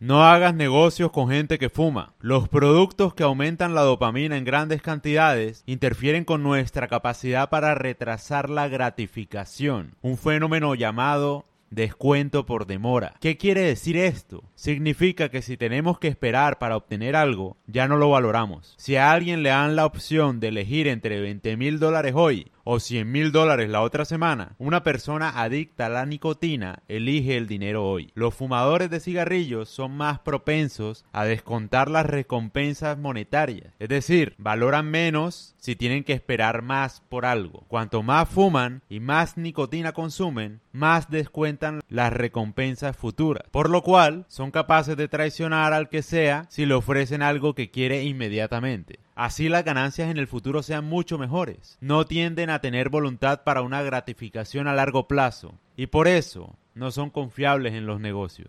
No hagas negocios con gente que fuma. Los productos que aumentan la dopamina en grandes cantidades interfieren con nuestra capacidad para retrasar la gratificación, un fenómeno llamado descuento por demora. ¿Qué quiere decir esto? Significa que si tenemos que esperar para obtener algo, ya no lo valoramos. Si a alguien le dan la opción de elegir entre 20 mil dólares hoy o 100 mil dólares la otra semana, una persona adicta a la nicotina elige el dinero hoy. Los fumadores de cigarrillos son más propensos a descontar las recompensas monetarias, es decir, valoran menos si tienen que esperar más por algo. Cuanto más fuman y más nicotina consumen, más descuentan las recompensas futuras, por lo cual son capaces de traicionar al que sea si le ofrecen algo que quiere inmediatamente. Así las ganancias en el futuro sean mucho mejores. No tienden a tener voluntad para una gratificación a largo plazo y por eso no son confiables en los negocios.